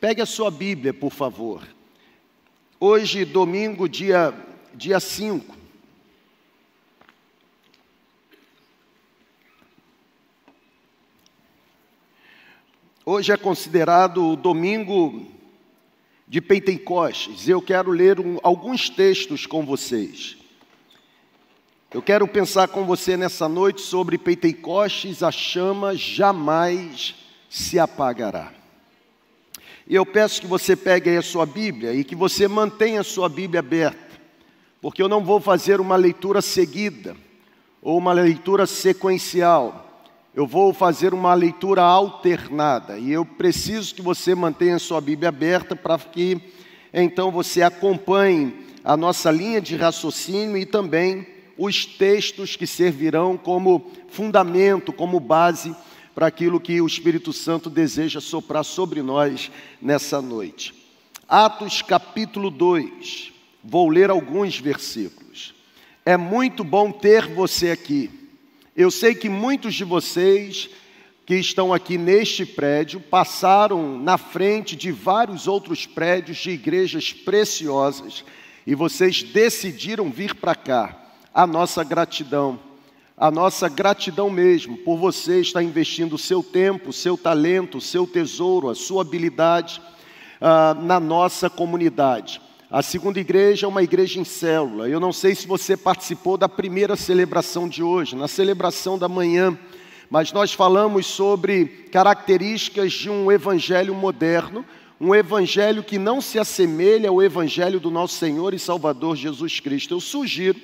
Pegue a sua Bíblia, por favor. Hoje, domingo, dia, dia 5. Hoje é considerado o domingo de Pentecostes. Eu quero ler um, alguns textos com vocês. Eu quero pensar com você nessa noite sobre Pentecostes, a chama jamais se apagará. E eu peço que você pegue aí a sua Bíblia e que você mantenha a sua Bíblia aberta, porque eu não vou fazer uma leitura seguida ou uma leitura sequencial. Eu vou fazer uma leitura alternada e eu preciso que você mantenha a sua Bíblia aberta para que então você acompanhe a nossa linha de raciocínio e também os textos que servirão como fundamento, como base para aquilo que o Espírito Santo deseja soprar sobre nós nessa noite. Atos capítulo 2, vou ler alguns versículos. É muito bom ter você aqui. Eu sei que muitos de vocês que estão aqui neste prédio passaram na frente de vários outros prédios de igrejas preciosas e vocês decidiram vir para cá. A nossa gratidão a nossa gratidão mesmo por você estar investindo o seu tempo, o seu talento, o seu tesouro, a sua habilidade uh, na nossa comunidade. A segunda igreja é uma igreja em célula. Eu não sei se você participou da primeira celebração de hoje, na celebração da manhã, mas nós falamos sobre características de um evangelho moderno, um evangelho que não se assemelha ao evangelho do nosso Senhor e Salvador Jesus Cristo. Eu sugiro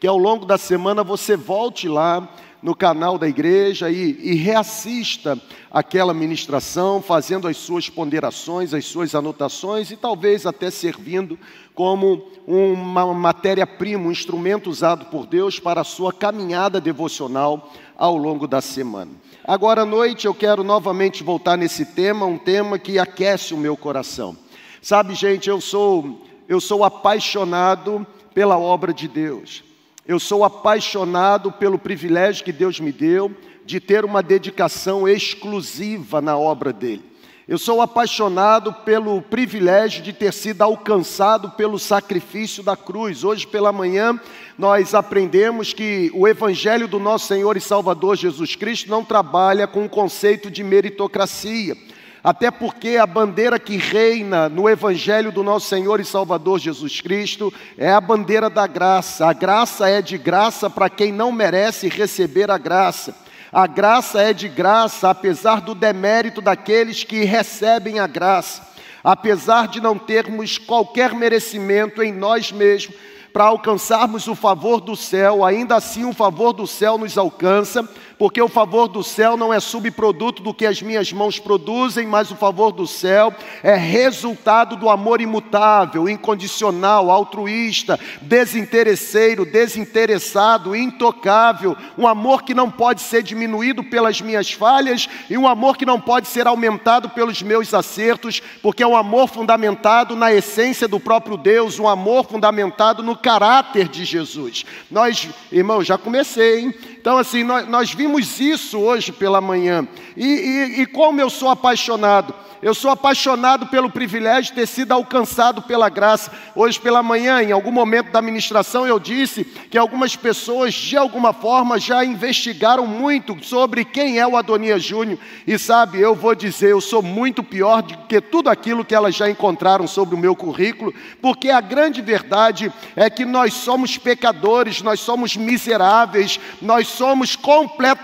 que ao longo da semana você volte lá no canal da igreja e, e, reassista aquela ministração, fazendo as suas ponderações, as suas anotações e talvez até servindo como uma matéria-prima, um instrumento usado por Deus para a sua caminhada devocional ao longo da semana. Agora à noite eu quero novamente voltar nesse tema, um tema que aquece o meu coração. Sabe, gente, eu sou eu sou apaixonado pela obra de Deus. Eu sou apaixonado pelo privilégio que Deus me deu de ter uma dedicação exclusiva na obra dele. Eu sou apaixonado pelo privilégio de ter sido alcançado pelo sacrifício da cruz. Hoje pela manhã nós aprendemos que o evangelho do nosso Senhor e Salvador Jesus Cristo não trabalha com o conceito de meritocracia até porque a bandeira que reina no Evangelho do nosso Senhor e Salvador Jesus Cristo é a bandeira da graça. A graça é de graça para quem não merece receber a graça. A graça é de graça, apesar do demérito daqueles que recebem a graça. Apesar de não termos qualquer merecimento em nós mesmos, para alcançarmos o favor do céu, ainda assim o favor do céu nos alcança, porque o favor do céu não é subproduto do que as minhas mãos produzem, mas o favor do céu é resultado do amor imutável, incondicional, altruísta, desinteresseiro, desinteressado, intocável, um amor que não pode ser diminuído pelas minhas falhas e um amor que não pode ser aumentado pelos meus acertos, porque é um amor fundamentado na essência do próprio Deus, um amor fundamentado no caráter de Jesus. Nós, irmão, já comecei, hein? Então, assim, nós, nós vimos isso hoje pela manhã. E, e, e como eu sou apaixonado. Eu sou apaixonado pelo privilégio de ter sido alcançado pela graça. Hoje pela manhã, em algum momento da ministração, eu disse que algumas pessoas, de alguma forma, já investigaram muito sobre quem é o Adonias Júnior. E sabe, eu vou dizer, eu sou muito pior do que tudo aquilo que elas já encontraram sobre o meu currículo, porque a grande verdade é que nós somos pecadores, nós somos miseráveis, nós somos completamente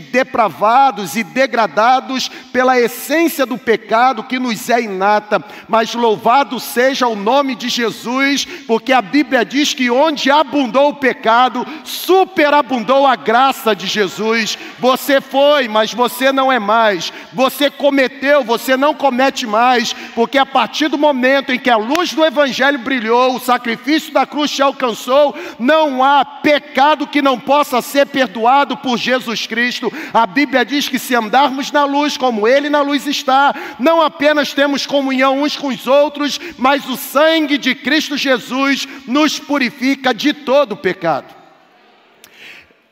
depravados e degradados pela essência do pecado que nos é inata, mas louvado seja o nome de Jesus, porque a Bíblia diz que onde abundou o pecado, superabundou a graça de Jesus. Você foi, mas você não é mais. Você cometeu, você não comete mais, porque a partir do momento em que a luz do Evangelho brilhou, o sacrifício da cruz te alcançou, não há pecado que não possa ser perdoado por Jesus Cristo. A Bíblia diz que se andarmos na luz como Ele na luz está, não apenas temos comunhão uns com os outros, mas o sangue de Cristo Jesus nos purifica de todo pecado.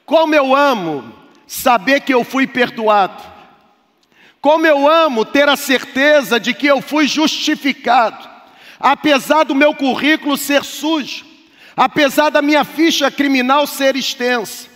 Como eu amo saber que eu fui perdoado. Como eu amo ter a certeza de que eu fui justificado, apesar do meu currículo ser sujo, apesar da minha ficha criminal ser extensa.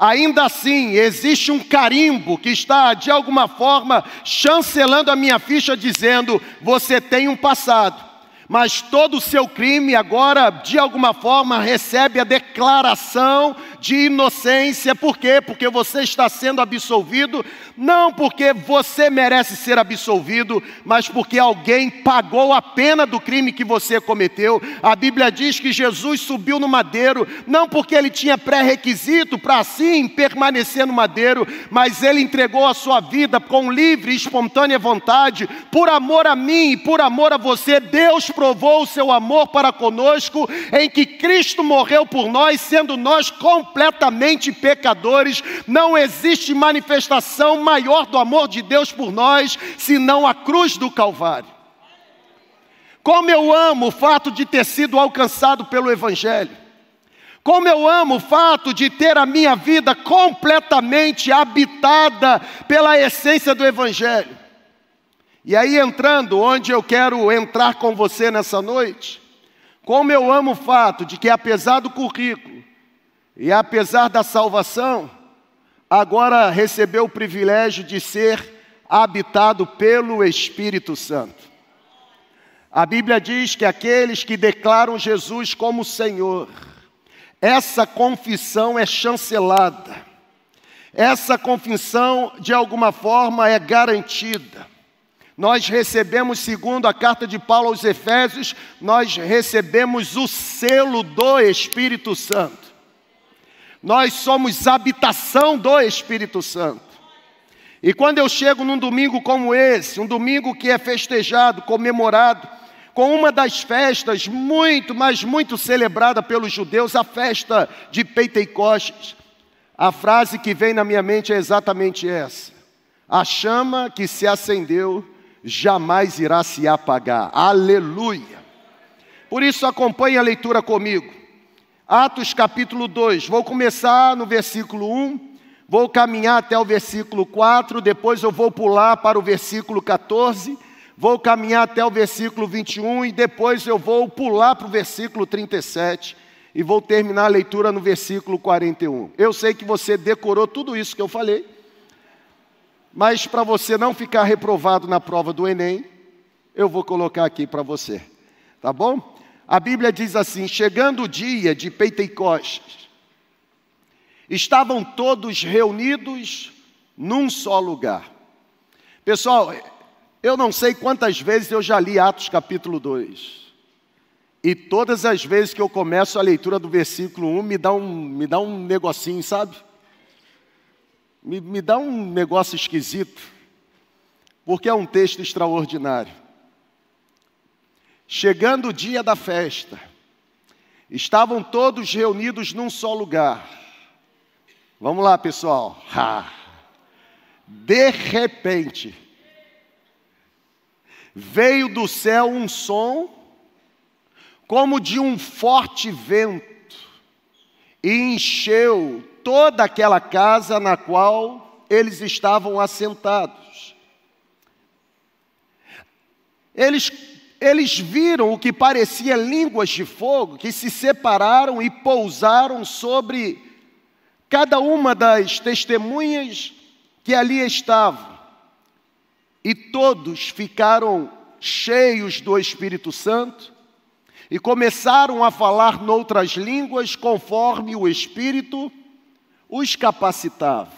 Ainda assim, existe um carimbo que está, de alguma forma, chancelando a minha ficha, dizendo: você tem um passado. Mas todo o seu crime agora, de alguma forma, recebe a declaração de inocência. Por quê? Porque você está sendo absolvido, não porque você merece ser absolvido, mas porque alguém pagou a pena do crime que você cometeu. A Bíblia diz que Jesus subiu no madeiro, não porque ele tinha pré-requisito para assim permanecer no madeiro, mas ele entregou a sua vida com livre e espontânea vontade, por amor a mim e por amor a você. Deus provou o seu amor para conosco, em que Cristo morreu por nós, sendo nós completamente pecadores. Não existe manifestação maior do amor de Deus por nós, senão a cruz do Calvário. Como eu amo o fato de ter sido alcançado pelo Evangelho. Como eu amo o fato de ter a minha vida completamente habitada pela essência do Evangelho. E aí, entrando onde eu quero entrar com você nessa noite, como eu amo o fato de que, apesar do currículo e apesar da salvação, agora recebeu o privilégio de ser habitado pelo Espírito Santo. A Bíblia diz que aqueles que declaram Jesus como Senhor, essa confissão é chancelada, essa confissão, de alguma forma, é garantida nós recebemos, segundo a carta de Paulo aos Efésios, nós recebemos o selo do Espírito Santo. Nós somos habitação do Espírito Santo. E quando eu chego num domingo como esse, um domingo que é festejado, comemorado, com uma das festas muito, mas muito celebrada pelos judeus, a festa de Pentecostes, a frase que vem na minha mente é exatamente essa: a chama que se acendeu jamais irá se apagar. Aleluia. Por isso, acompanhe a leitura comigo. Atos capítulo 2, vou começar no versículo 1, vou caminhar até o versículo 4, depois eu vou pular para o versículo 14, vou caminhar até o versículo 21 e depois eu vou pular para o versículo 37 e vou terminar a leitura no versículo 41. Eu sei que você decorou tudo isso que eu falei. Mas para você não ficar reprovado na prova do Enem, eu vou colocar aqui para você. Tá bom? A Bíblia diz assim: chegando o dia de Pentecostes, estavam todos reunidos num só lugar. Pessoal, eu não sei quantas vezes eu já li Atos capítulo 2. E todas as vezes que eu começo a leitura do versículo 1, me dá um, me dá um negocinho, sabe? me, me dá um negócio esquisito, porque é um texto extraordinário. Chegando o dia da festa, estavam todos reunidos num só lugar. Vamos lá, pessoal. Ha. De repente, veio do céu um som, como de um forte vento, e encheu toda aquela casa na qual eles estavam assentados. Eles, eles viram o que parecia línguas de fogo que se separaram e pousaram sobre cada uma das testemunhas que ali estavam. E todos ficaram cheios do Espírito Santo e começaram a falar noutras línguas conforme o Espírito os capacitava.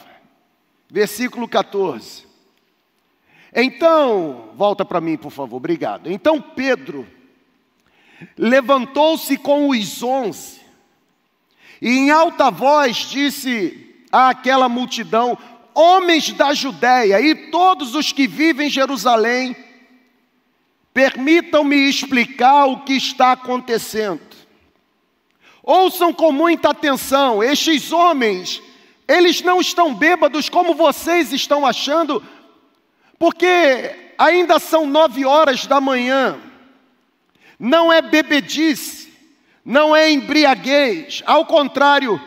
Versículo 14. Então, volta para mim, por favor, obrigado. Então Pedro levantou-se com os onze e em alta voz disse àquela multidão: Homens da Judéia e todos os que vivem em Jerusalém, permitam-me explicar o que está acontecendo. Ouçam com muita atenção, estes homens, eles não estão bêbados como vocês estão achando, porque ainda são nove horas da manhã, não é bebedice, não é embriaguez, ao contrário,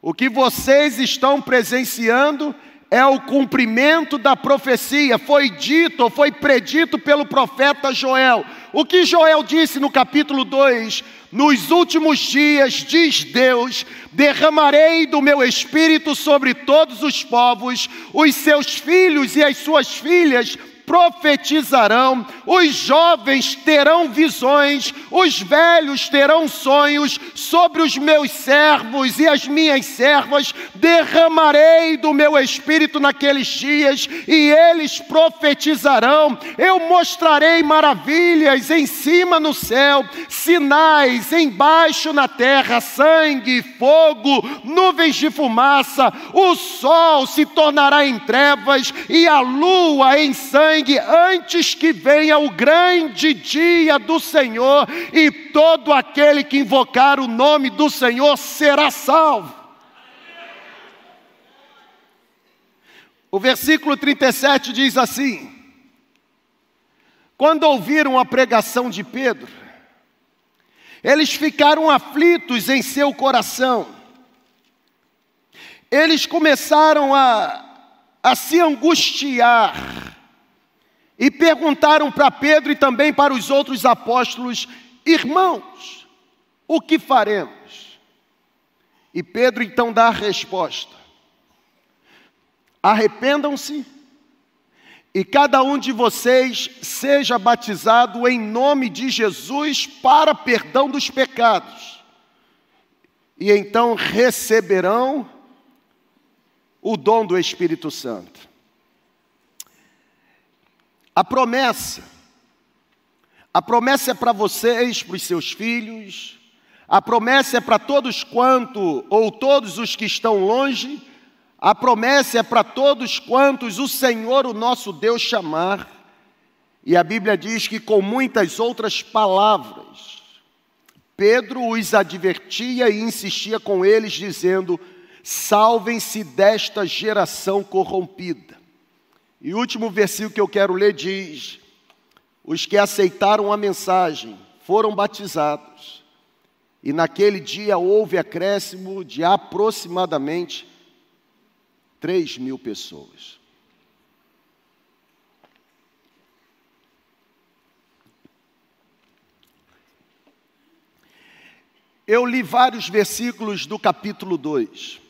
o que vocês estão presenciando é o cumprimento da profecia, foi dito foi predito pelo profeta Joel. O que Joel disse no capítulo 2: Nos últimos dias, diz Deus, derramarei do meu espírito sobre todos os povos, os seus filhos e as suas filhas profetizarão, os jovens terão visões, os velhos terão sonhos, sobre os meus servos e as minhas servas derramarei do meu espírito naqueles dias, e eles profetizarão. Eu mostrarei maravilhas em cima no céu, sinais embaixo na terra, sangue, fogo, nuvens de fumaça, o sol se tornará em trevas e a lua em sangue sangue antes que venha o grande dia do Senhor, e todo aquele que invocar o nome do Senhor será salvo. O versículo 37 diz assim: Quando ouviram a pregação de Pedro, eles ficaram aflitos em seu coração, eles começaram a, a se angustiar, e perguntaram para Pedro e também para os outros apóstolos: Irmãos, o que faremos? E Pedro então dá a resposta: Arrependam-se e cada um de vocês seja batizado em nome de Jesus para perdão dos pecados, e então receberão o dom do Espírito Santo. A promessa, a promessa é para vocês, para os seus filhos, a promessa é para todos quanto, ou todos os que estão longe, a promessa é para todos quantos o Senhor, o nosso Deus, chamar. E a Bíblia diz que com muitas outras palavras, Pedro os advertia e insistia com eles, dizendo: salvem-se desta geração corrompida. E o último versículo que eu quero ler diz: Os que aceitaram a mensagem foram batizados, e naquele dia houve acréscimo de aproximadamente 3 mil pessoas. Eu li vários versículos do capítulo 2.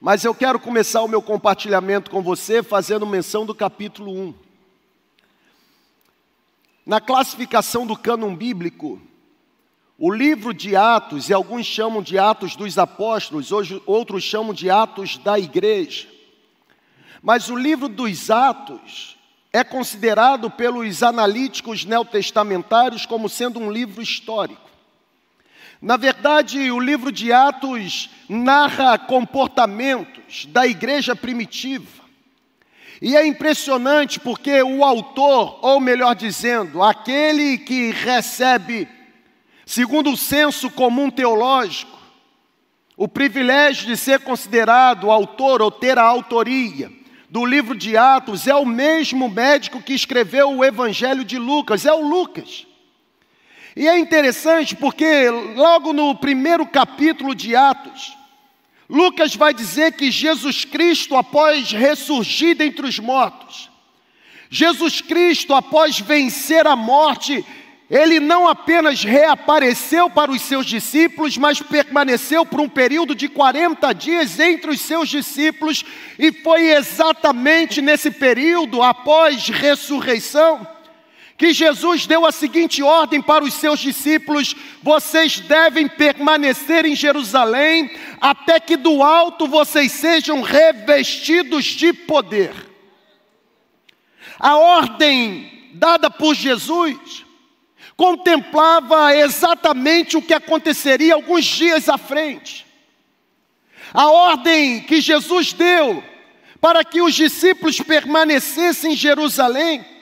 Mas eu quero começar o meu compartilhamento com você fazendo menção do capítulo 1. Na classificação do cânon bíblico, o livro de Atos, e alguns chamam de Atos dos Apóstolos, hoje outros chamam de Atos da Igreja. Mas o livro dos Atos é considerado pelos analíticos neotestamentários como sendo um livro histórico. Na verdade, o livro de Atos narra comportamentos da igreja primitiva. E é impressionante porque o autor, ou melhor dizendo, aquele que recebe, segundo o senso comum teológico, o privilégio de ser considerado autor ou ter a autoria do livro de Atos, é o mesmo médico que escreveu o Evangelho de Lucas, é o Lucas. E é interessante porque, logo no primeiro capítulo de Atos, Lucas vai dizer que Jesus Cristo, após ressurgir dentre os mortos, Jesus Cristo, após vencer a morte, ele não apenas reapareceu para os seus discípulos, mas permaneceu por um período de 40 dias entre os seus discípulos, e foi exatamente nesse período, após ressurreição, que Jesus deu a seguinte ordem para os seus discípulos: vocês devem permanecer em Jerusalém até que do alto vocês sejam revestidos de poder. A ordem dada por Jesus contemplava exatamente o que aconteceria alguns dias à frente. A ordem que Jesus deu para que os discípulos permanecessem em Jerusalém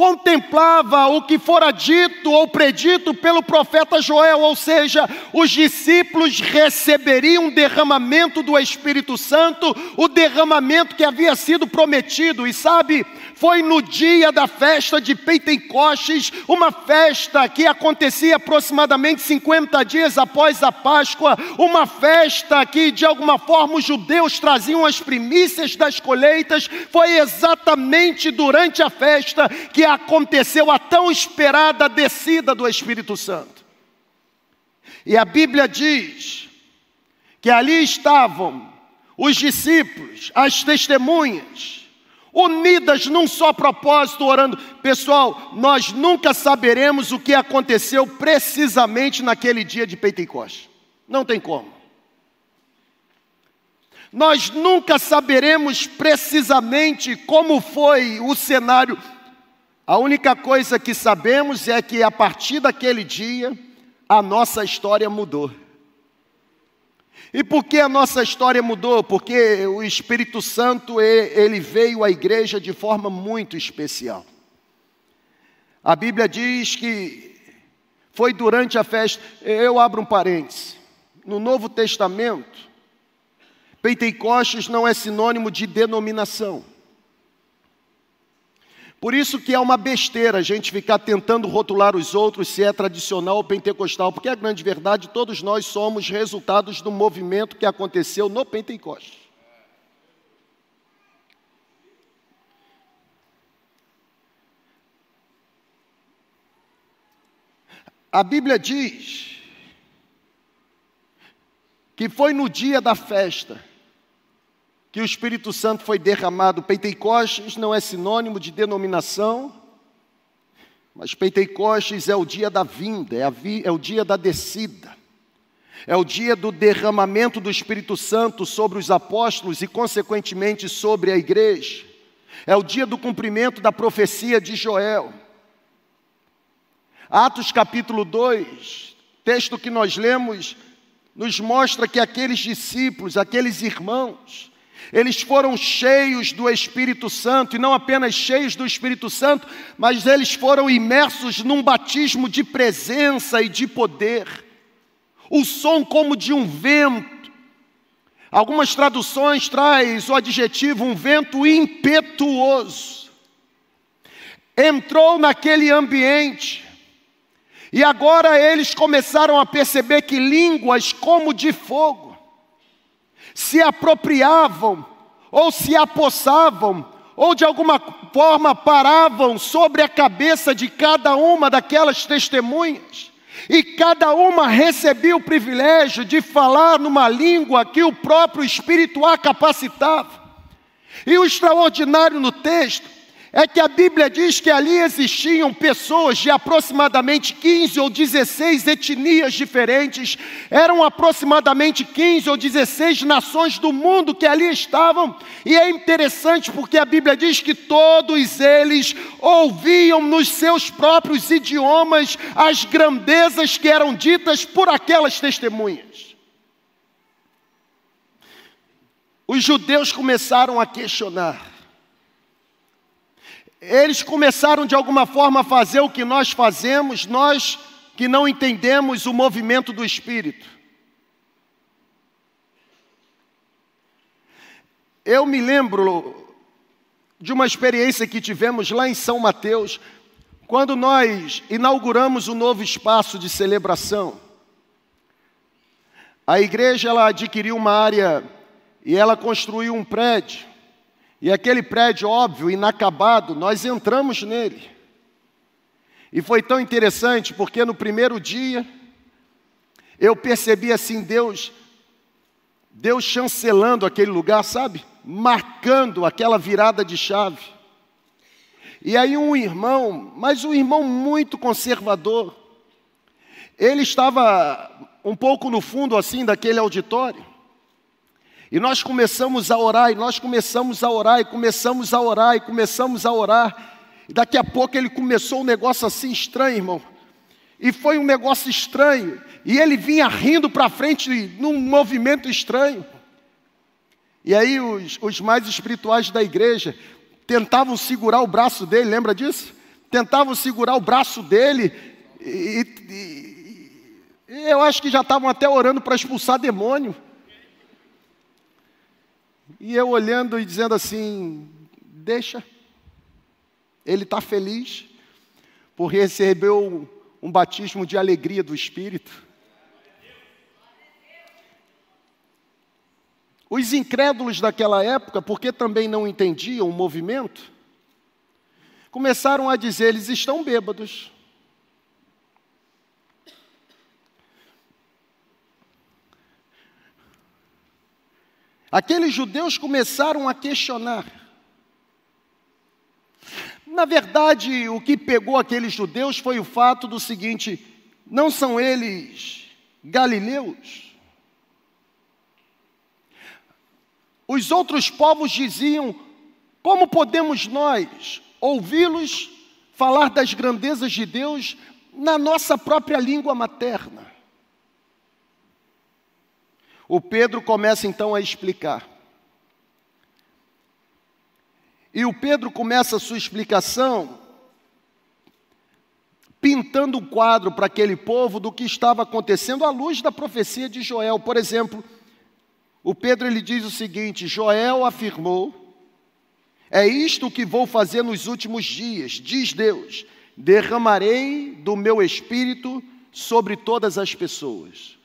contemplava o que fora dito ou predito pelo profeta Joel, ou seja, os discípulos receberiam um derramamento do Espírito Santo, o derramamento que havia sido prometido, e sabe, Foi no dia da festa de Pentecostes, uma festa que acontecia aproximadamente 50 dias após a Páscoa, uma festa que de alguma forma os judeus traziam as primícias das colheitas. Foi exatamente durante a festa que aconteceu a tão esperada descida do Espírito Santo. E a Bíblia diz que ali estavam os discípulos, as testemunhas, unidas num só propósito, orando. Pessoal, nós nunca saberemos o que aconteceu precisamente naquele dia de Pentecostes. Não tem como. Nós nunca saberemos precisamente como foi o cenário. A única coisa que sabemos é que a partir daquele dia, a nossa história mudou. E por que a nossa história mudou? Porque o Espírito Santo ele veio à igreja de forma muito especial. A Bíblia diz que foi durante a festa. Eu abro um parênteses. No Novo Testamento, Pentecostes não é sinônimo de denominação. Por isso que é uma besteira a gente ficar tentando rotular os outros se é tradicional ou pentecostal, porque a grande verdade, todos nós somos resultados do movimento que aconteceu no Pentecostes. A Bíblia diz que foi no dia da festa que o Espírito Santo foi derramado. Pentecostes não é sinônimo de denominação, mas Pentecostes é o dia da vinda, é, vi, é o dia da descida, é o dia do derramamento do Espírito Santo sobre os apóstolos e, consequentemente, sobre a igreja, é o dia do cumprimento da profecia de Joel. Atos capítulo 2, texto que nós lemos, nos mostra que aqueles discípulos, aqueles irmãos, eles foram cheios do Espírito Santo, e não apenas cheios do Espírito Santo, mas eles foram imersos num batismo de presença e de poder. O som como de um vento. Algumas traduções traz o adjetivo um vento impetuoso. Entrou naquele ambiente, e agora eles começaram a perceber que línguas como de fogo se apropriavam, ou se apossavam, ou de alguma forma paravam sobre a cabeça de cada uma daquelas testemunhas, e cada uma recebia o privilégio de falar numa língua que o próprio Espírito a capacitava. E o extraordinário no texto é que a Bíblia diz que ali existiam pessoas de aproximadamente 15 ou 16 etnias diferentes, eram aproximadamente 15 ou 16 nações do mundo que ali estavam, e é interessante porque a Bíblia diz que todos eles ouviam nos seus próprios idiomas as grandezas que eram ditas por aquelas testemunhas. Os judeus começaram a questionar, eles começaram de alguma forma a fazer o que nós fazemos, nós que não entendemos o movimento do Espírito. Eu me lembro de uma experiência que tivemos lá em São Mateus, quando nós inauguramos o um novo espaço de celebração. A igreja ela adquiriu uma área e ela construiu um prédio. E aquele prédio, óbvio, inacabado, nós entramos nele. E foi tão interessante porque no primeiro dia eu percebi assim Deus Deus chancelando aquele lugar, sabe? Marcando aquela virada de chave. E aí um irmão, mas um irmão muito conservador, ele estava um pouco no fundo assim daquele auditório. E nós começamos a orar, e nós começamos a orar, e começamos a orar, e começamos a orar. E daqui a pouco ele começou um negócio assim estranho, irmão. E foi um negócio estranho. E ele vinha rindo para frente num movimento estranho. E aí os, os mais espirituais da igreja tentavam segurar o braço dele, lembra disso? Tentavam segurar o braço dele. E, e, e eu acho que já estavam até orando para expulsar demônio. E eu olhando e dizendo assim: deixa. Ele está feliz por receber um batismo de alegria do Espírito. Os incrédulos daquela época, porque também não entendiam o movimento, começaram a dizer: eles estão bêbados. Aqueles judeus começaram a questionar. Na verdade, o que pegou aqueles judeus foi o fato do seguinte: não são eles galileus? Os outros povos diziam: como podemos nós ouvi-los falar das grandezas de Deus na nossa própria língua materna? O Pedro começa então a explicar. E o Pedro começa a sua explicação pintando um quadro para aquele povo do que estava acontecendo à luz da profecia de Joel. Por exemplo, o Pedro ele diz o seguinte: Joel afirmou: É isto que vou fazer nos últimos dias, diz Deus: derramarei do meu espírito sobre todas as pessoas.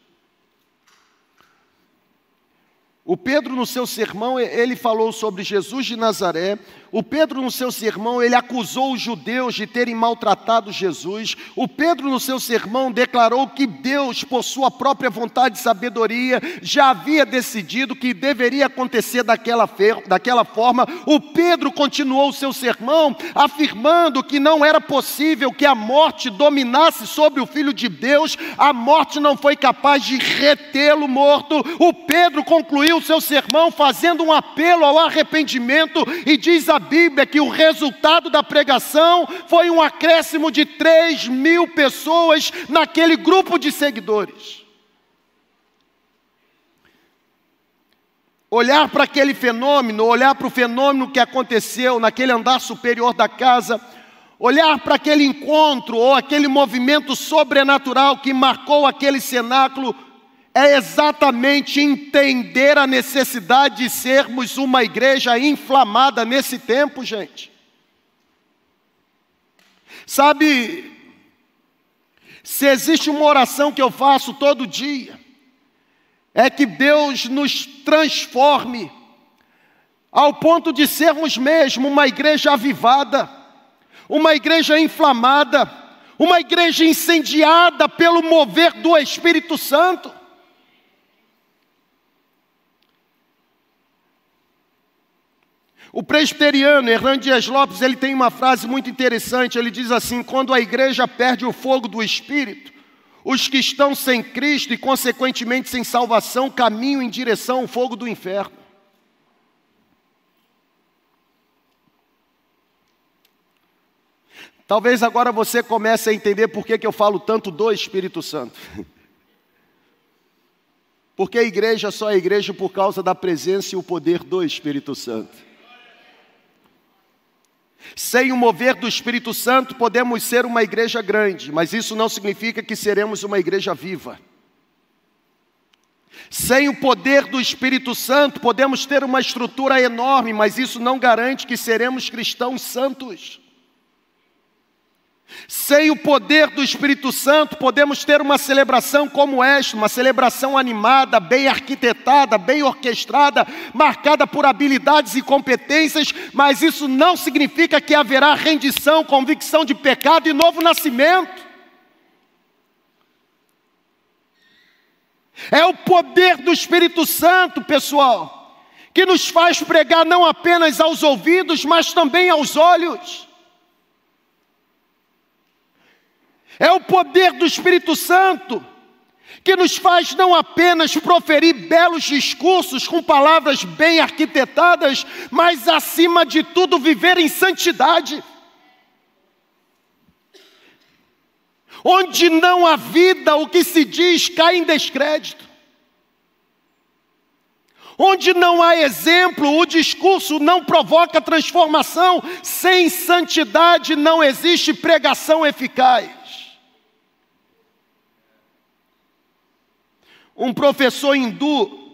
O Pedro, no seu sermão, ele falou sobre Jesus de Nazaré, o Pedro, no seu sermão, ele acusou os judeus de terem maltratado Jesus. O Pedro, no seu sermão, declarou que Deus, por sua própria vontade e sabedoria, já havia decidido que deveria acontecer daquela, daquela forma. O Pedro continuou o seu sermão afirmando que não era possível que a morte dominasse sobre o Filho de Deus, a morte não foi capaz de retê-lo morto. O Pedro concluiu o seu sermão fazendo um apelo ao arrependimento e diz a Bíblia que o resultado da pregação foi um acréscimo de 3 mil pessoas naquele grupo de seguidores. Olhar para aquele fenômeno, olhar para o fenômeno que aconteceu naquele andar superior da casa, olhar para aquele encontro ou aquele movimento sobrenatural que marcou aquele cenáculo, é exatamente entender a necessidade de sermos uma igreja inflamada nesse tempo, gente. Sabe, se existe uma oração que eu faço todo dia, é que Deus nos transforme ao ponto de sermos mesmo uma igreja avivada, uma igreja inflamada, uma igreja incendiada pelo mover do Espírito Santo. O presbiteriano Hernando Dias Lopes, ele tem uma frase muito interessante, ele diz assim: quando a igreja perde o fogo do espírito, os que estão sem Cristo e consequentemente sem salvação caminham em direção ao fogo do inferno. Talvez agora você comece a entender por que, que eu falo tanto do Espírito Santo. Porque a igreja só é igreja por causa da presença e o poder do Espírito Santo. Sem o mover do Espírito Santo, podemos ser uma igreja grande, mas isso não significa que seremos uma igreja viva. Sem o poder do Espírito Santo, podemos ter uma estrutura enorme, mas isso não garante que seremos cristãos santos. Sem o poder do Espírito Santo, podemos ter uma celebração como esta, uma celebração animada, bem arquitetada, bem orquestrada, marcada por habilidades e competências, mas isso não significa que haverá rendição, convicção de pecado e novo nascimento. É o poder do Espírito Santo, pessoal, que nos faz pregar não apenas aos ouvidos, mas também aos olhos. É o poder do Espírito Santo que nos faz não apenas proferir belos discursos com palavras bem arquitetadas, mas acima de tudo viver em santidade. Onde não há vida, o que se diz cai em descrédito. Onde não há exemplo, o discurso não provoca transformação. Sem santidade não existe pregação eficaz. Um professor hindu,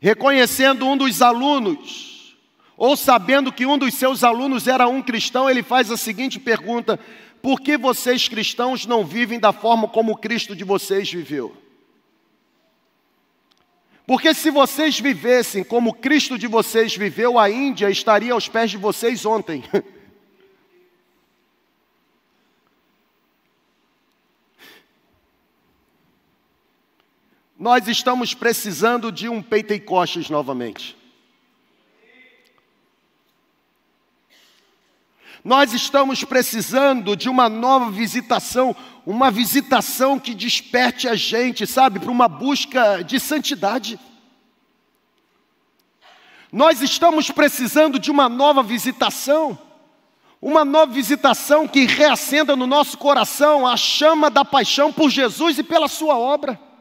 reconhecendo um dos alunos, ou sabendo que um dos seus alunos era um cristão, ele faz a seguinte pergunta: por que vocês cristãos não vivem da forma como Cristo de vocês viveu? Porque se vocês vivessem como Cristo de vocês viveu, a Índia estaria aos pés de vocês ontem. Nós estamos precisando de um Pentecostes novamente. Nós estamos precisando de uma nova visitação, uma visitação que desperte a gente, sabe, para uma busca de santidade. Nós estamos precisando de uma nova visitação, uma nova visitação que reacenda no nosso coração a chama da paixão por Jesus e pela Sua obra.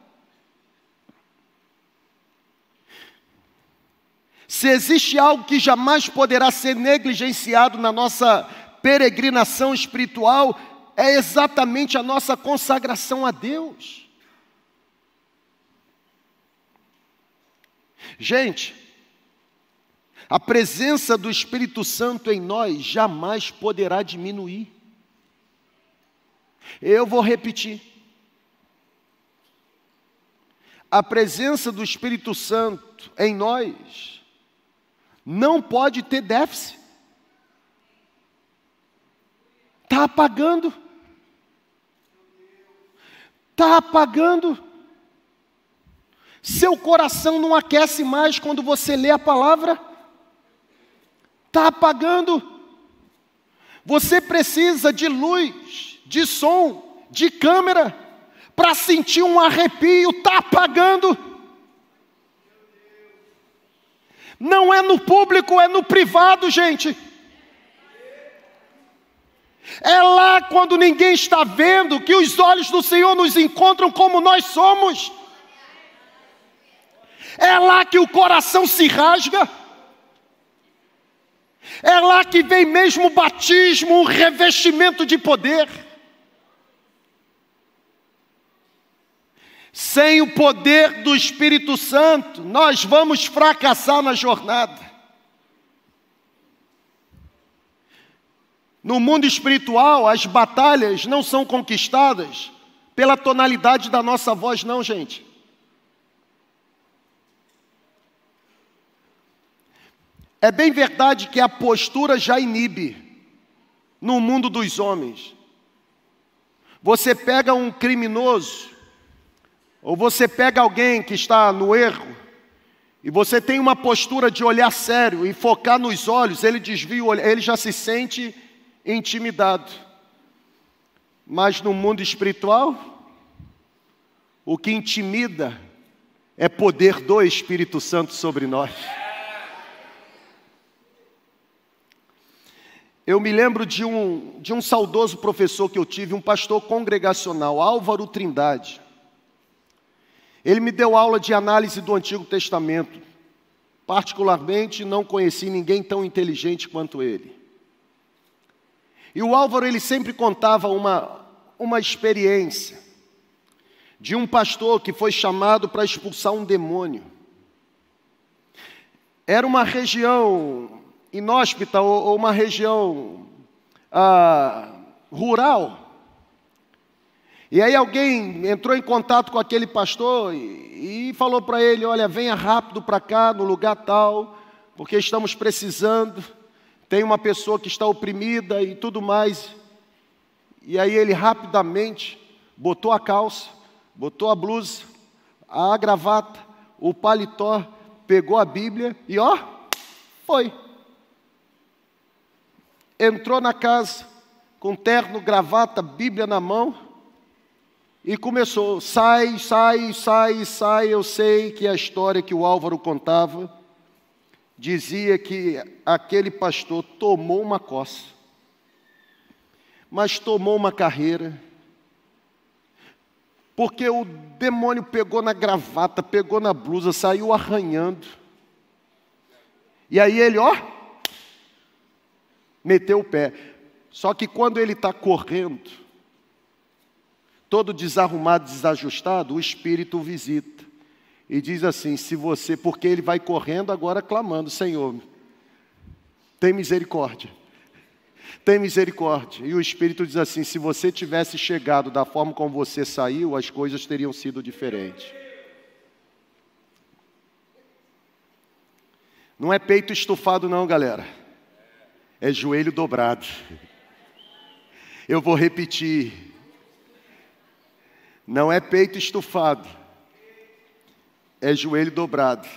Se existe algo que jamais poderá ser negligenciado na nossa peregrinação espiritual, é exatamente a nossa consagração a Deus. Gente, a presença do Espírito Santo em nós jamais poderá diminuir. Eu vou repetir. A presença do Espírito Santo em nós não pode ter déficit. Está apagando. Está apagando. Seu coração não aquece mais quando você lê a palavra. Está apagando. Você precisa de luz, de som, de câmera, para sentir um arrepio. Está apagando. Não é no público, é no privado, gente. É lá quando ninguém está vendo que os olhos do Senhor nos encontram como nós somos. É lá que o coração se rasga. É lá que vem mesmo o batismo, o revestimento de poder. Sem o poder do Espírito Santo, nós vamos fracassar na jornada. No mundo espiritual, as batalhas não são conquistadas pela tonalidade da nossa voz, não, gente. É bem verdade que a postura já inibe no mundo dos homens. Você pega um criminoso, ou você pega alguém que está no erro, e você tem uma postura de olhar sério e focar nos olhos, ele desvia o olhar, ele já se sente intimidado. Mas no mundo espiritual, o que intimida é poder do Espírito Santo sobre nós. Eu me lembro de um, de um saudoso professor que eu tive, um pastor congregacional, Álvaro Trindade. Ele me deu aula de análise do Antigo Testamento. Particularmente, não conheci ninguém tão inteligente quanto ele. E o Álvaro, ele sempre contava uma, uma experiência de um pastor que foi chamado para expulsar um demônio. Era uma região inóspita ou, ou uma região ah, rural. E aí alguém entrou em contato com aquele pastor e, e falou para ele: Olha, venha rápido para cá, no lugar tal, porque estamos precisando. Tem uma pessoa que está oprimida e tudo mais. E aí ele rapidamente botou a calça, botou a blusa, a gravata, o paletó, pegou a Bíblia e ó, foi. Entrou na casa com terno, gravata, Bíblia na mão e começou, sai, sai, sai, sai. Eu sei que a história que o Álvaro contava dizia que aquele pastor tomou uma coça, mas tomou uma carreira, porque o demônio pegou na gravata, pegou na blusa, saiu arranhando. E aí ele, ó, meteu o pé. Só que quando ele está correndo, todo desarrumado, desajustado, o Espírito o visita. E diz assim: se você, porque ele vai correndo agora clamando, Senhor, Tem misericórdia. Tem misericórdia. E o Espírito diz assim: se você tivesse chegado da forma como você saiu, as coisas teriam sido diferentes. Não é peito estufado, não, galera. É joelho dobrado. Eu vou repetir. Não é peito estufado. É joelho dobrado.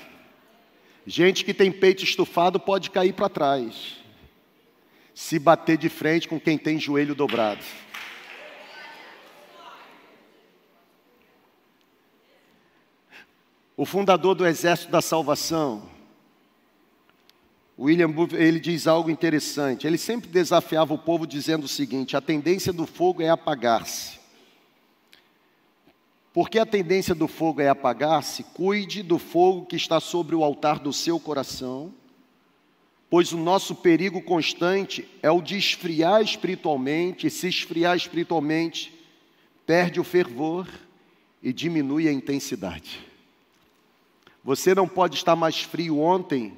Gente que tem peito estufado pode cair para trás se bater de frente com quem tem joelho dobrado. O fundador do Exército da Salvação, William Booth, ele diz algo interessante. Ele sempre desafiava o povo dizendo o seguinte: a tendência do fogo é apagar-se. Porque a tendência do fogo é apagar-se, cuide do fogo que está sobre o altar do seu coração pois o nosso perigo constante é o de esfriar espiritualmente, e se esfriar espiritualmente, perde o fervor e diminui a intensidade. Você não pode estar mais frio ontem,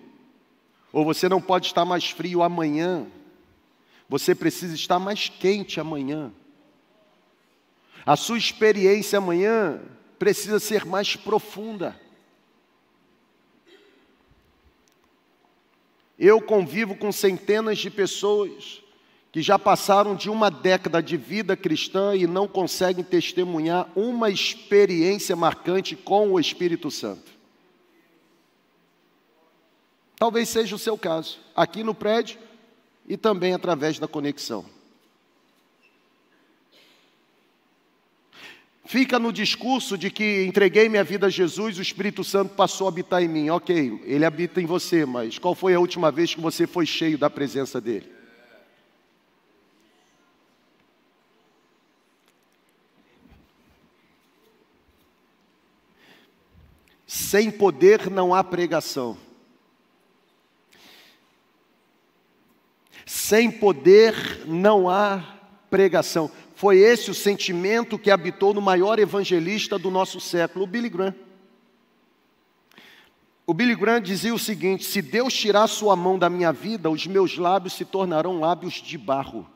ou você não pode estar mais frio amanhã, você precisa estar mais quente amanhã. A sua experiência amanhã precisa ser mais profunda. Eu convivo com centenas de pessoas que já passaram de uma década de vida cristã e não conseguem testemunhar uma experiência marcante com o Espírito Santo. Talvez seja o seu caso, aqui no prédio e também através da conexão. Fica no discurso de que entreguei minha vida a Jesus, o Espírito Santo passou a habitar em mim. Ok, ele habita em você, mas qual foi a última vez que você foi cheio da presença dele? Sem poder não há pregação. Sem poder não há pregação. Foi esse o sentimento que habitou no maior evangelista do nosso século, o Billy Graham. O Billy Graham dizia o seguinte: se Deus tirar sua mão da minha vida, os meus lábios se tornarão lábios de barro.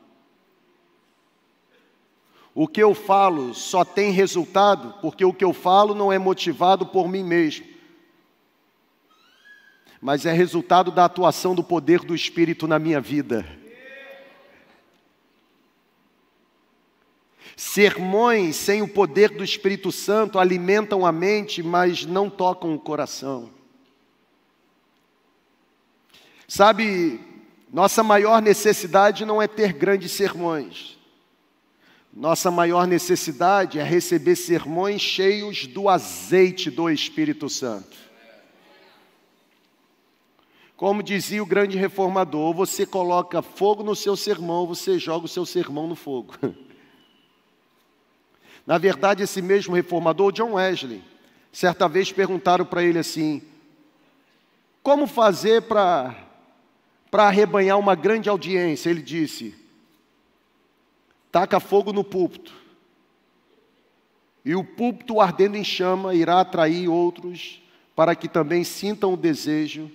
O que eu falo só tem resultado porque o que eu falo não é motivado por mim mesmo, mas é resultado da atuação do poder do Espírito na minha vida. Sermões sem o poder do Espírito Santo alimentam a mente, mas não tocam o coração. Sabe, nossa maior necessidade não é ter grandes sermões. Nossa maior necessidade é receber sermões cheios do azeite do Espírito Santo. Como dizia o grande reformador, você coloca fogo no seu sermão, você joga o seu sermão no fogo. Na verdade, esse mesmo reformador, John Wesley, certa vez perguntaram para ele assim: como fazer para arrebanhar uma grande audiência? Ele disse: taca fogo no púlpito. E o púlpito ardendo em chama irá atrair outros para que também sintam o desejo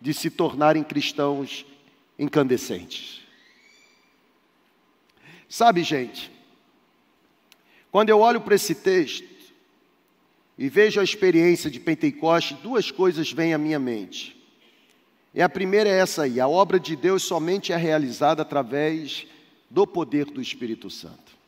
de se tornarem cristãos incandescentes. Sabe, gente, quando eu olho para esse texto e vejo a experiência de Pentecoste, duas coisas vêm à minha mente. E a primeira é essa aí: a obra de Deus somente é realizada através do poder do Espírito Santo.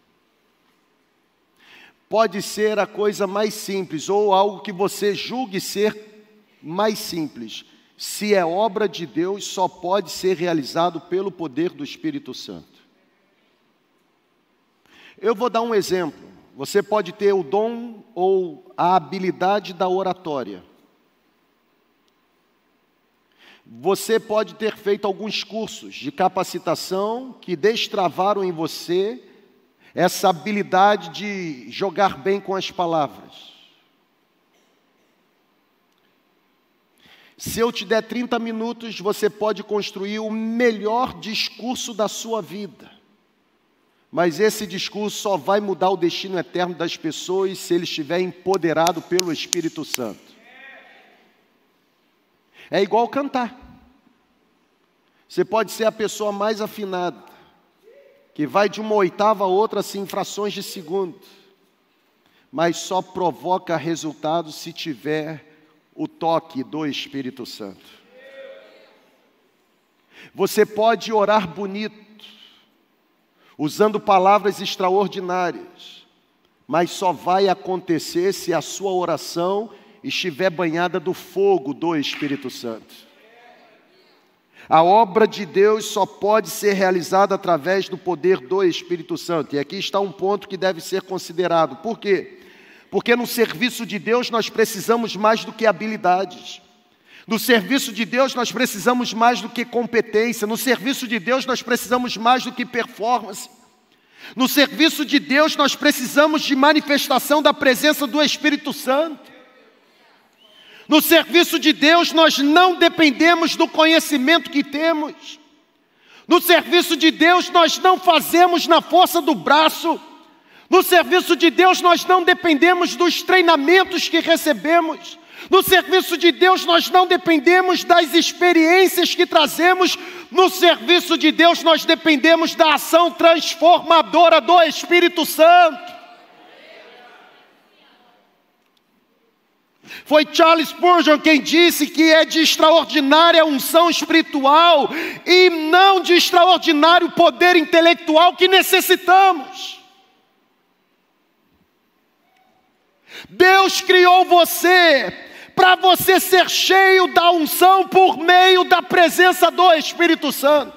Pode ser a coisa mais simples ou algo que você julgue ser mais simples. Se é obra de Deus, só pode ser realizado pelo poder do Espírito Santo. Eu vou dar um exemplo. Você pode ter o dom ou a habilidade da oratória. Você pode ter feito alguns cursos de capacitação que destravaram em você essa habilidade de jogar bem com as palavras. Se eu te der 30 minutos, você pode construir o melhor discurso da sua vida. Mas esse discurso só vai mudar o destino eterno das pessoas se ele estiver empoderado pelo Espírito Santo. É igual cantar. Você pode ser a pessoa mais afinada, que vai de uma oitava a outra assim, em frações de segundo, mas só provoca resultados se tiver o toque do Espírito Santo. Você pode orar bonito, usando palavras extraordinárias, mas só vai acontecer se a sua oração estiver banhada do fogo do Espírito Santo. A obra de Deus só pode ser realizada através do poder do Espírito Santo. E aqui está um ponto que deve ser considerado. Por quê? Porque no serviço de Deus nós precisamos mais do que habilidades. No serviço de Deus nós precisamos mais do que competência. No serviço de Deus nós precisamos mais do que performance. No serviço de Deus nós precisamos de manifestação da presença do Espírito Santo. No serviço de Deus, nós não dependemos do conhecimento que temos. No serviço de Deus, nós não fazemos na força do braço. No serviço de Deus, nós não dependemos dos treinamentos que recebemos. No serviço de Deus, nós não dependemos das experiências que trazemos. No serviço de Deus, nós dependemos da ação transformadora do Espírito Santo. Foi Charles Spurgeon quem disse que é de extraordinária unção espiritual e não de extraordinário poder intelectual que necessitamos. Deus criou você para você ser cheio da unção por meio da presença do Espírito Santo.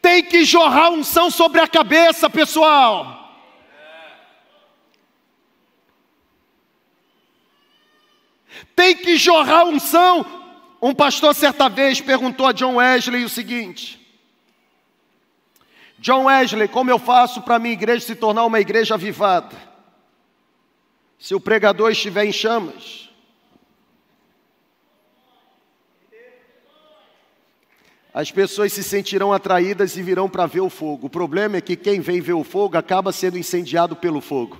Tem que jorrar unção sobre a cabeça, pessoal. tem que jorrar unção. Um pastor certa vez perguntou a John Wesley o seguinte: John Wesley, como eu faço para minha igreja se tornar uma igreja avivada? Se o pregador estiver em chamas, as pessoas se sentirão atraídas e virão para ver o fogo. O problema é que quem vem ver o fogo acaba sendo incendiado pelo fogo.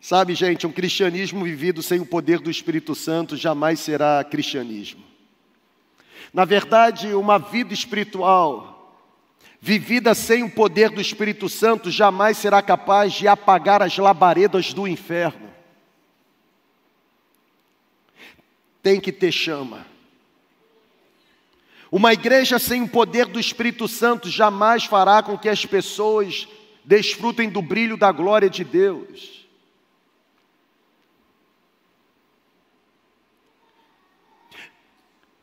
Sabe, gente, um cristianismo vivido sem o poder do Espírito Santo jamais será cristianismo. Na verdade, uma vida espiritual vivida sem o poder do Espírito Santo jamais será capaz de apagar as labaredas do inferno. Tem que ter chama. Uma igreja sem o poder do Espírito Santo jamais fará com que as pessoas desfrutem do brilho da glória de Deus.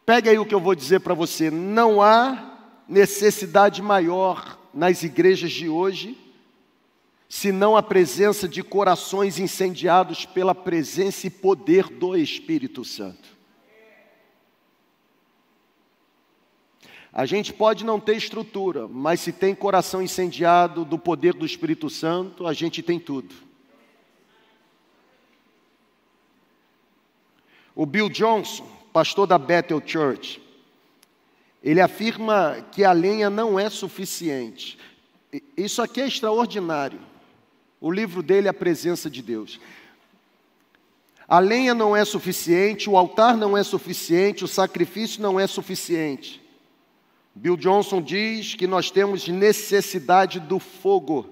Pegue aí o que eu vou dizer para você: não há necessidade maior nas igrejas de hoje, senão a presença de corações incendiados pela presença e poder do Espírito Santo. A gente pode não ter estrutura, mas se tem coração incendiado do poder do Espírito Santo, a gente tem tudo. O Bill Johnson, pastor da Bethel Church, ele afirma que a lenha não é suficiente. Isso aqui é extraordinário. O livro dele é a presença de Deus. A lenha não é suficiente, o altar não é suficiente, o sacrifício não é suficiente. Bill Johnson diz que nós temos necessidade do fogo.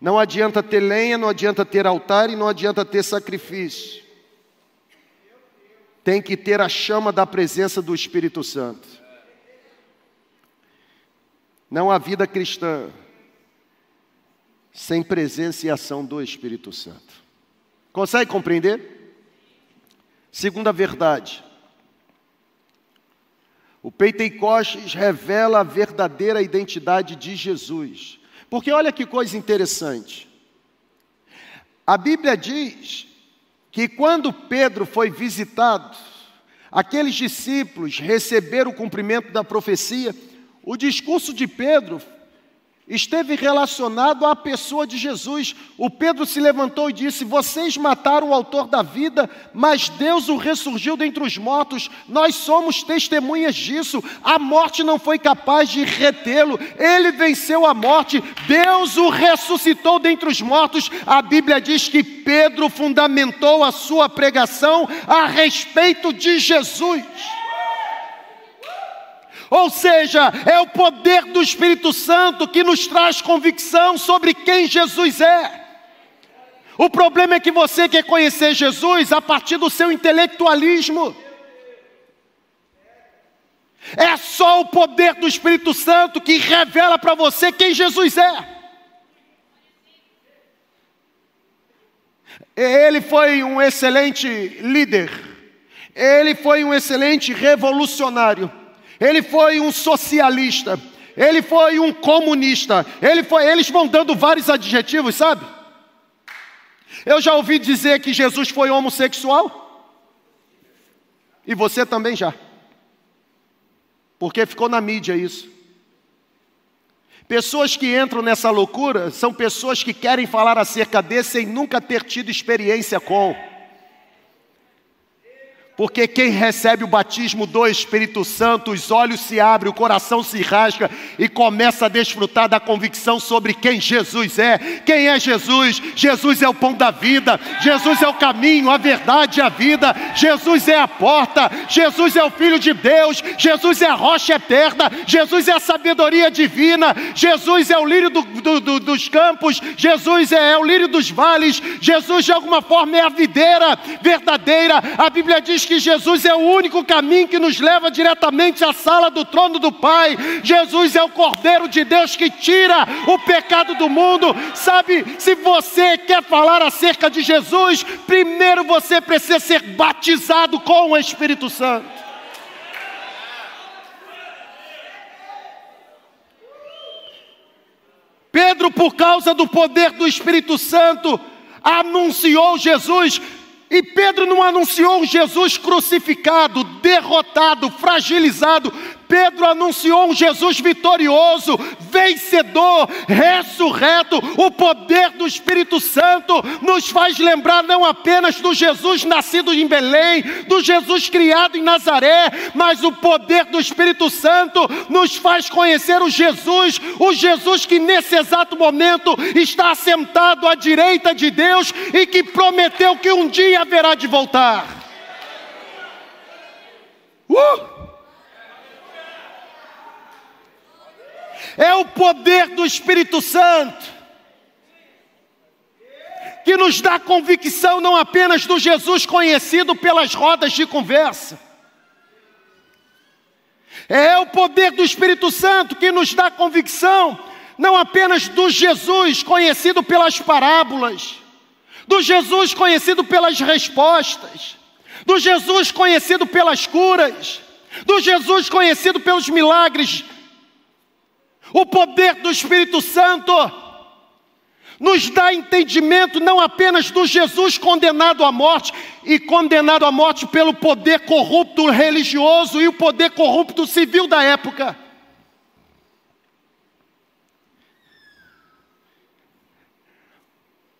Não adianta ter lenha, não adianta ter altar e não adianta ter sacrifício tem que ter a chama da presença do Espírito Santo. Não há vida cristã sem presença e ação do Espírito Santo. Consegue compreender? Segunda verdade. O Pentecostes revela a verdadeira identidade de Jesus. Porque olha que coisa interessante. A Bíblia diz que quando Pedro foi visitado, aqueles discípulos receberam o cumprimento da profecia, o discurso de Pedro esteve relacionado à pessoa de Jesus. O Pedro se levantou e disse: Vocês mataram o autor da vida, mas Deus o ressurgiu dentre os mortos. Nós somos testemunhas disso. A morte não foi capaz de retê-lo. Ele venceu a morte. Deus o ressuscitou dentre os mortos. A Bíblia diz que Pedro fundamentou a sua pregação a respeito de Jesus. Ou seja, é o poder do Espírito Santo que nos traz convicção sobre quem Jesus é. O problema é que você quer conhecer Jesus a partir do seu intelectualismo. É só o poder do Espírito Santo que revela para você quem Jesus é. Ele foi um excelente líder, ele foi um excelente revolucionário ele foi um socialista, ele foi um comunista, ele foi, eles vão dando vários adjetivos, sabe? Eu já ouvi dizer que Jesus foi homossexual, e você também já, porque ficou na mídia isso. Pessoas que entram nessa loucura são pessoas que querem falar acerca desse sem nunca ter tido experiência com. Porque quem recebe o batismo do Espírito Santo, os olhos se abrem, o coração se rasga e começa a desfrutar da convicção sobre quem Jesus é. Quem é Jesus? Jesus é o pão da vida, Jesus é o caminho, a verdade e a vida, Jesus é a porta, Jesus é o Filho de Deus, Jesus é a rocha eterna, Jesus é a sabedoria divina, Jesus é o lírio do, do, do, dos campos, Jesus é, é o lírio dos vales, Jesus de alguma forma é a videira verdadeira. A Bíblia diz que Jesus é o único caminho que nos leva diretamente à sala do trono do Pai. Jesus é o Cordeiro de Deus que tira o pecado do mundo. Sabe, se você quer falar acerca de Jesus, primeiro você precisa ser batizado com o Espírito Santo. Pedro, por causa do poder do Espírito Santo, anunciou Jesus e Pedro não anunciou Jesus crucificado, derrotado, fragilizado. Pedro anunciou um Jesus vitorioso, vencedor, ressurreto. O poder do Espírito Santo nos faz lembrar não apenas do Jesus nascido em Belém, do Jesus criado em Nazaré, mas o poder do Espírito Santo nos faz conhecer o Jesus, o Jesus que nesse exato momento está assentado à direita de Deus e que prometeu que um dia haverá de voltar. Uh! É o poder do Espírito Santo que nos dá convicção não apenas do Jesus conhecido pelas rodas de conversa, é o poder do Espírito Santo que nos dá convicção não apenas do Jesus conhecido pelas parábolas, do Jesus conhecido pelas respostas, do Jesus conhecido pelas curas, do Jesus conhecido pelos milagres o poder do Espírito Santo nos dá entendimento não apenas do Jesus condenado à morte, e condenado à morte pelo poder corrupto religioso e o poder corrupto civil da época.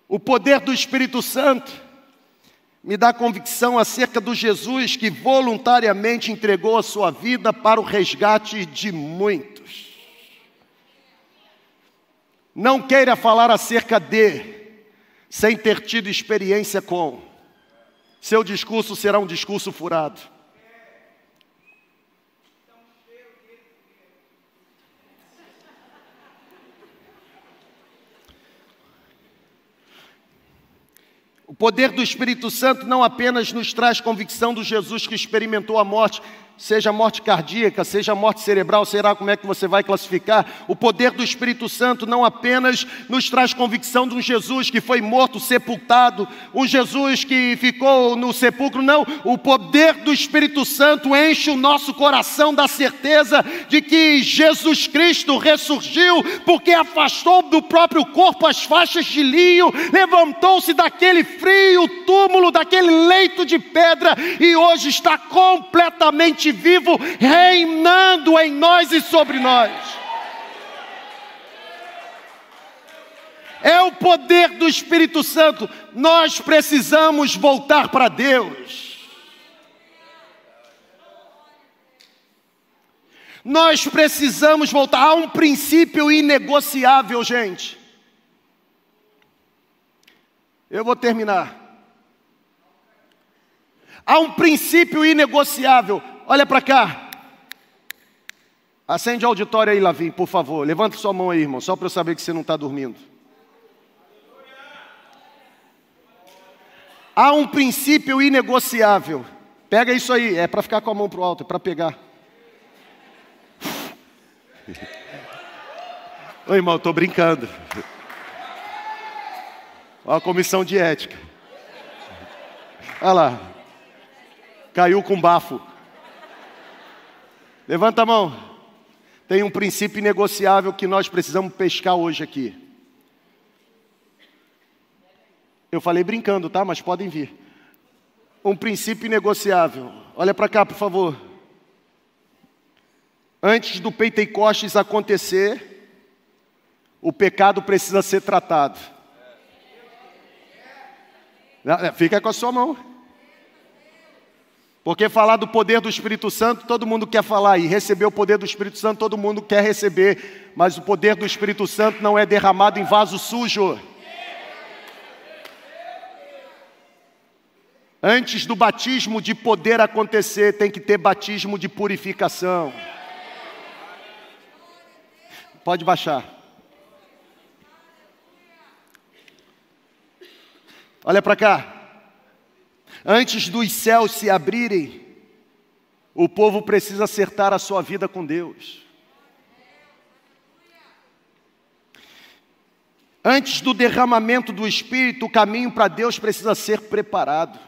O poder do Espírito Santo me dá convicção acerca do Jesus que voluntariamente entregou a sua vida para o resgate de muitos. Não queira falar acerca de, sem ter tido experiência com. Seu discurso será um discurso furado. O poder do Espírito Santo não apenas nos traz convicção do Jesus que experimentou a morte, seja morte cardíaca, seja morte cerebral, será como é que você vai classificar? O poder do Espírito Santo não apenas nos traz convicção de um Jesus que foi morto, sepultado, um Jesus que ficou no sepulcro, não. O poder do Espírito Santo enche o nosso coração da certeza de que Jesus Cristo ressurgiu, porque afastou do próprio corpo as faixas de linho, levantou-se daquele frio túmulo, daquele leito de pedra e hoje está completamente vivo, reinando em nós e sobre nós. É o poder do Espírito Santo. Nós precisamos voltar para Deus. Nós precisamos voltar a um princípio inegociável, gente. Eu vou terminar. Há um princípio inegociável. Olha para cá. Acende o auditório aí, Lavim, por favor. Levanta sua mão aí, irmão, só para eu saber que você não está dormindo. Há um princípio inegociável. Pega isso aí, é para ficar com a mão para o alto, é para pegar. Oi, irmão, estou brincando. Olha a comissão de ética. Olha lá. Caiu com bafo. Levanta a mão. Tem um princípio negociável que nós precisamos pescar hoje aqui. Eu falei brincando, tá? Mas podem vir. Um princípio negociável. Olha para cá, por favor. Antes do Pentecostes acontecer, o pecado precisa ser tratado. Fica com a sua mão. Porque falar do poder do Espírito Santo, todo mundo quer falar, e receber o poder do Espírito Santo, todo mundo quer receber, mas o poder do Espírito Santo não é derramado em vaso sujo. Antes do batismo de poder acontecer, tem que ter batismo de purificação. Pode baixar. Olha para cá. Antes dos céus se abrirem, o povo precisa acertar a sua vida com Deus. Antes do derramamento do Espírito, o caminho para Deus precisa ser preparado.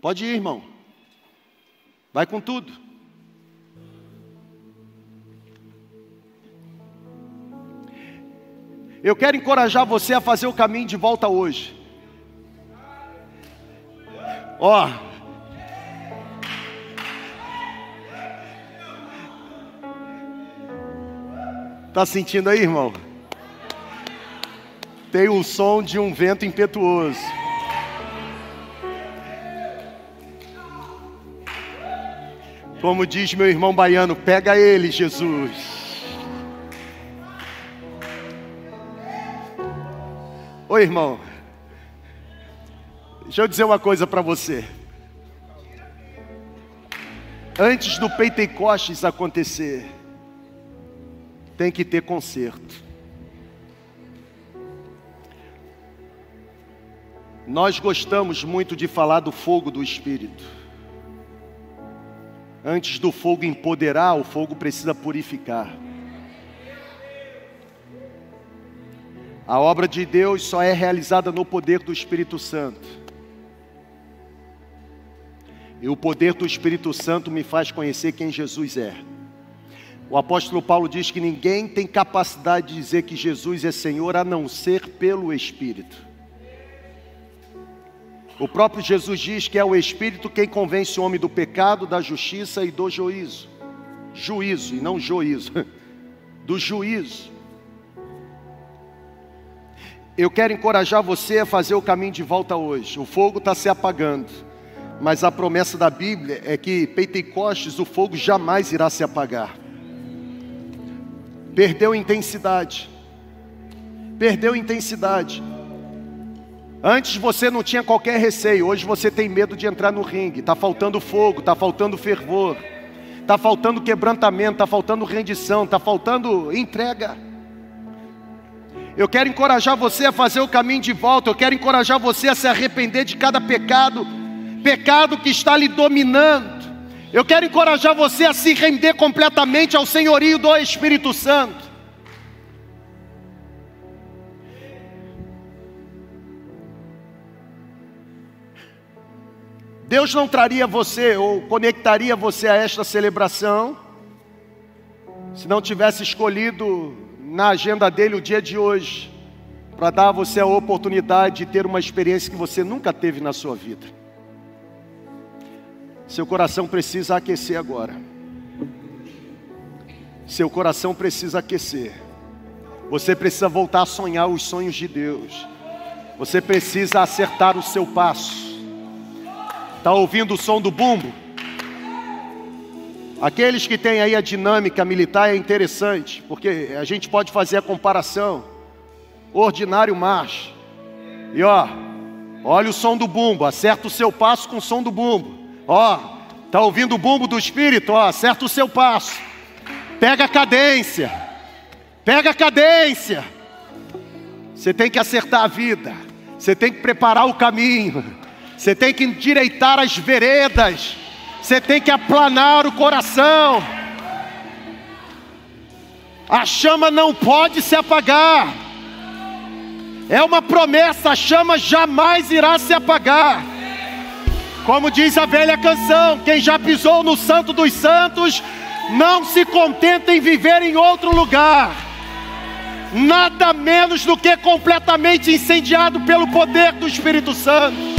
Pode ir, irmão. Vai com tudo. Eu quero encorajar você a fazer o caminho de volta hoje. Ó. Tá sentindo aí, irmão? Tem o som de um vento impetuoso. Como diz meu irmão baiano, pega ele, Jesus. Oi, irmão. Deixa eu dizer uma coisa para você. Antes do Pentecostes acontecer, tem que ter conserto. Nós gostamos muito de falar do fogo do Espírito. Antes do fogo empoderar, o fogo precisa purificar. A obra de Deus só é realizada no poder do Espírito Santo. E o poder do Espírito Santo me faz conhecer quem Jesus é. O apóstolo Paulo diz que ninguém tem capacidade de dizer que Jesus é Senhor a não ser pelo Espírito. O próprio Jesus diz que é o Espírito quem convence o homem do pecado, da justiça e do juízo. Juízo e não juízo. Do juízo. Eu quero encorajar você a fazer o caminho de volta hoje. O fogo está se apagando, mas a promessa da Bíblia é que Pentecostes o fogo jamais irá se apagar. Perdeu intensidade. Perdeu intensidade. Antes você não tinha qualquer receio, hoje você tem medo de entrar no ringue. Está faltando fogo, está faltando fervor, está faltando quebrantamento, está faltando rendição, está faltando entrega. Eu quero encorajar você a fazer o caminho de volta. Eu quero encorajar você a se arrepender de cada pecado, pecado que está lhe dominando. Eu quero encorajar você a se render completamente ao senhorio do Espírito Santo. Deus não traria você ou conectaria você a esta celebração se não tivesse escolhido na agenda dele o dia de hoje, para dar a você a oportunidade de ter uma experiência que você nunca teve na sua vida. Seu coração precisa aquecer agora. Seu coração precisa aquecer. Você precisa voltar a sonhar os sonhos de Deus. Você precisa acertar o seu passo. Está ouvindo o som do bumbo? Aqueles que têm aí a dinâmica militar é interessante, porque a gente pode fazer a comparação. Ordinário marcha. E ó, olha o som do bumbo, acerta o seu passo com o som do bumbo. Ó, tá ouvindo o bumbo do espírito? Ó, acerta o seu passo. Pega a cadência. Pega a cadência. Você tem que acertar a vida. Você tem que preparar o caminho. Você tem que endireitar as veredas. Você tem que aplanar o coração. A chama não pode se apagar. É uma promessa, a chama jamais irá se apagar. Como diz a velha canção: quem já pisou no Santo dos Santos, não se contenta em viver em outro lugar nada menos do que completamente incendiado pelo poder do Espírito Santo.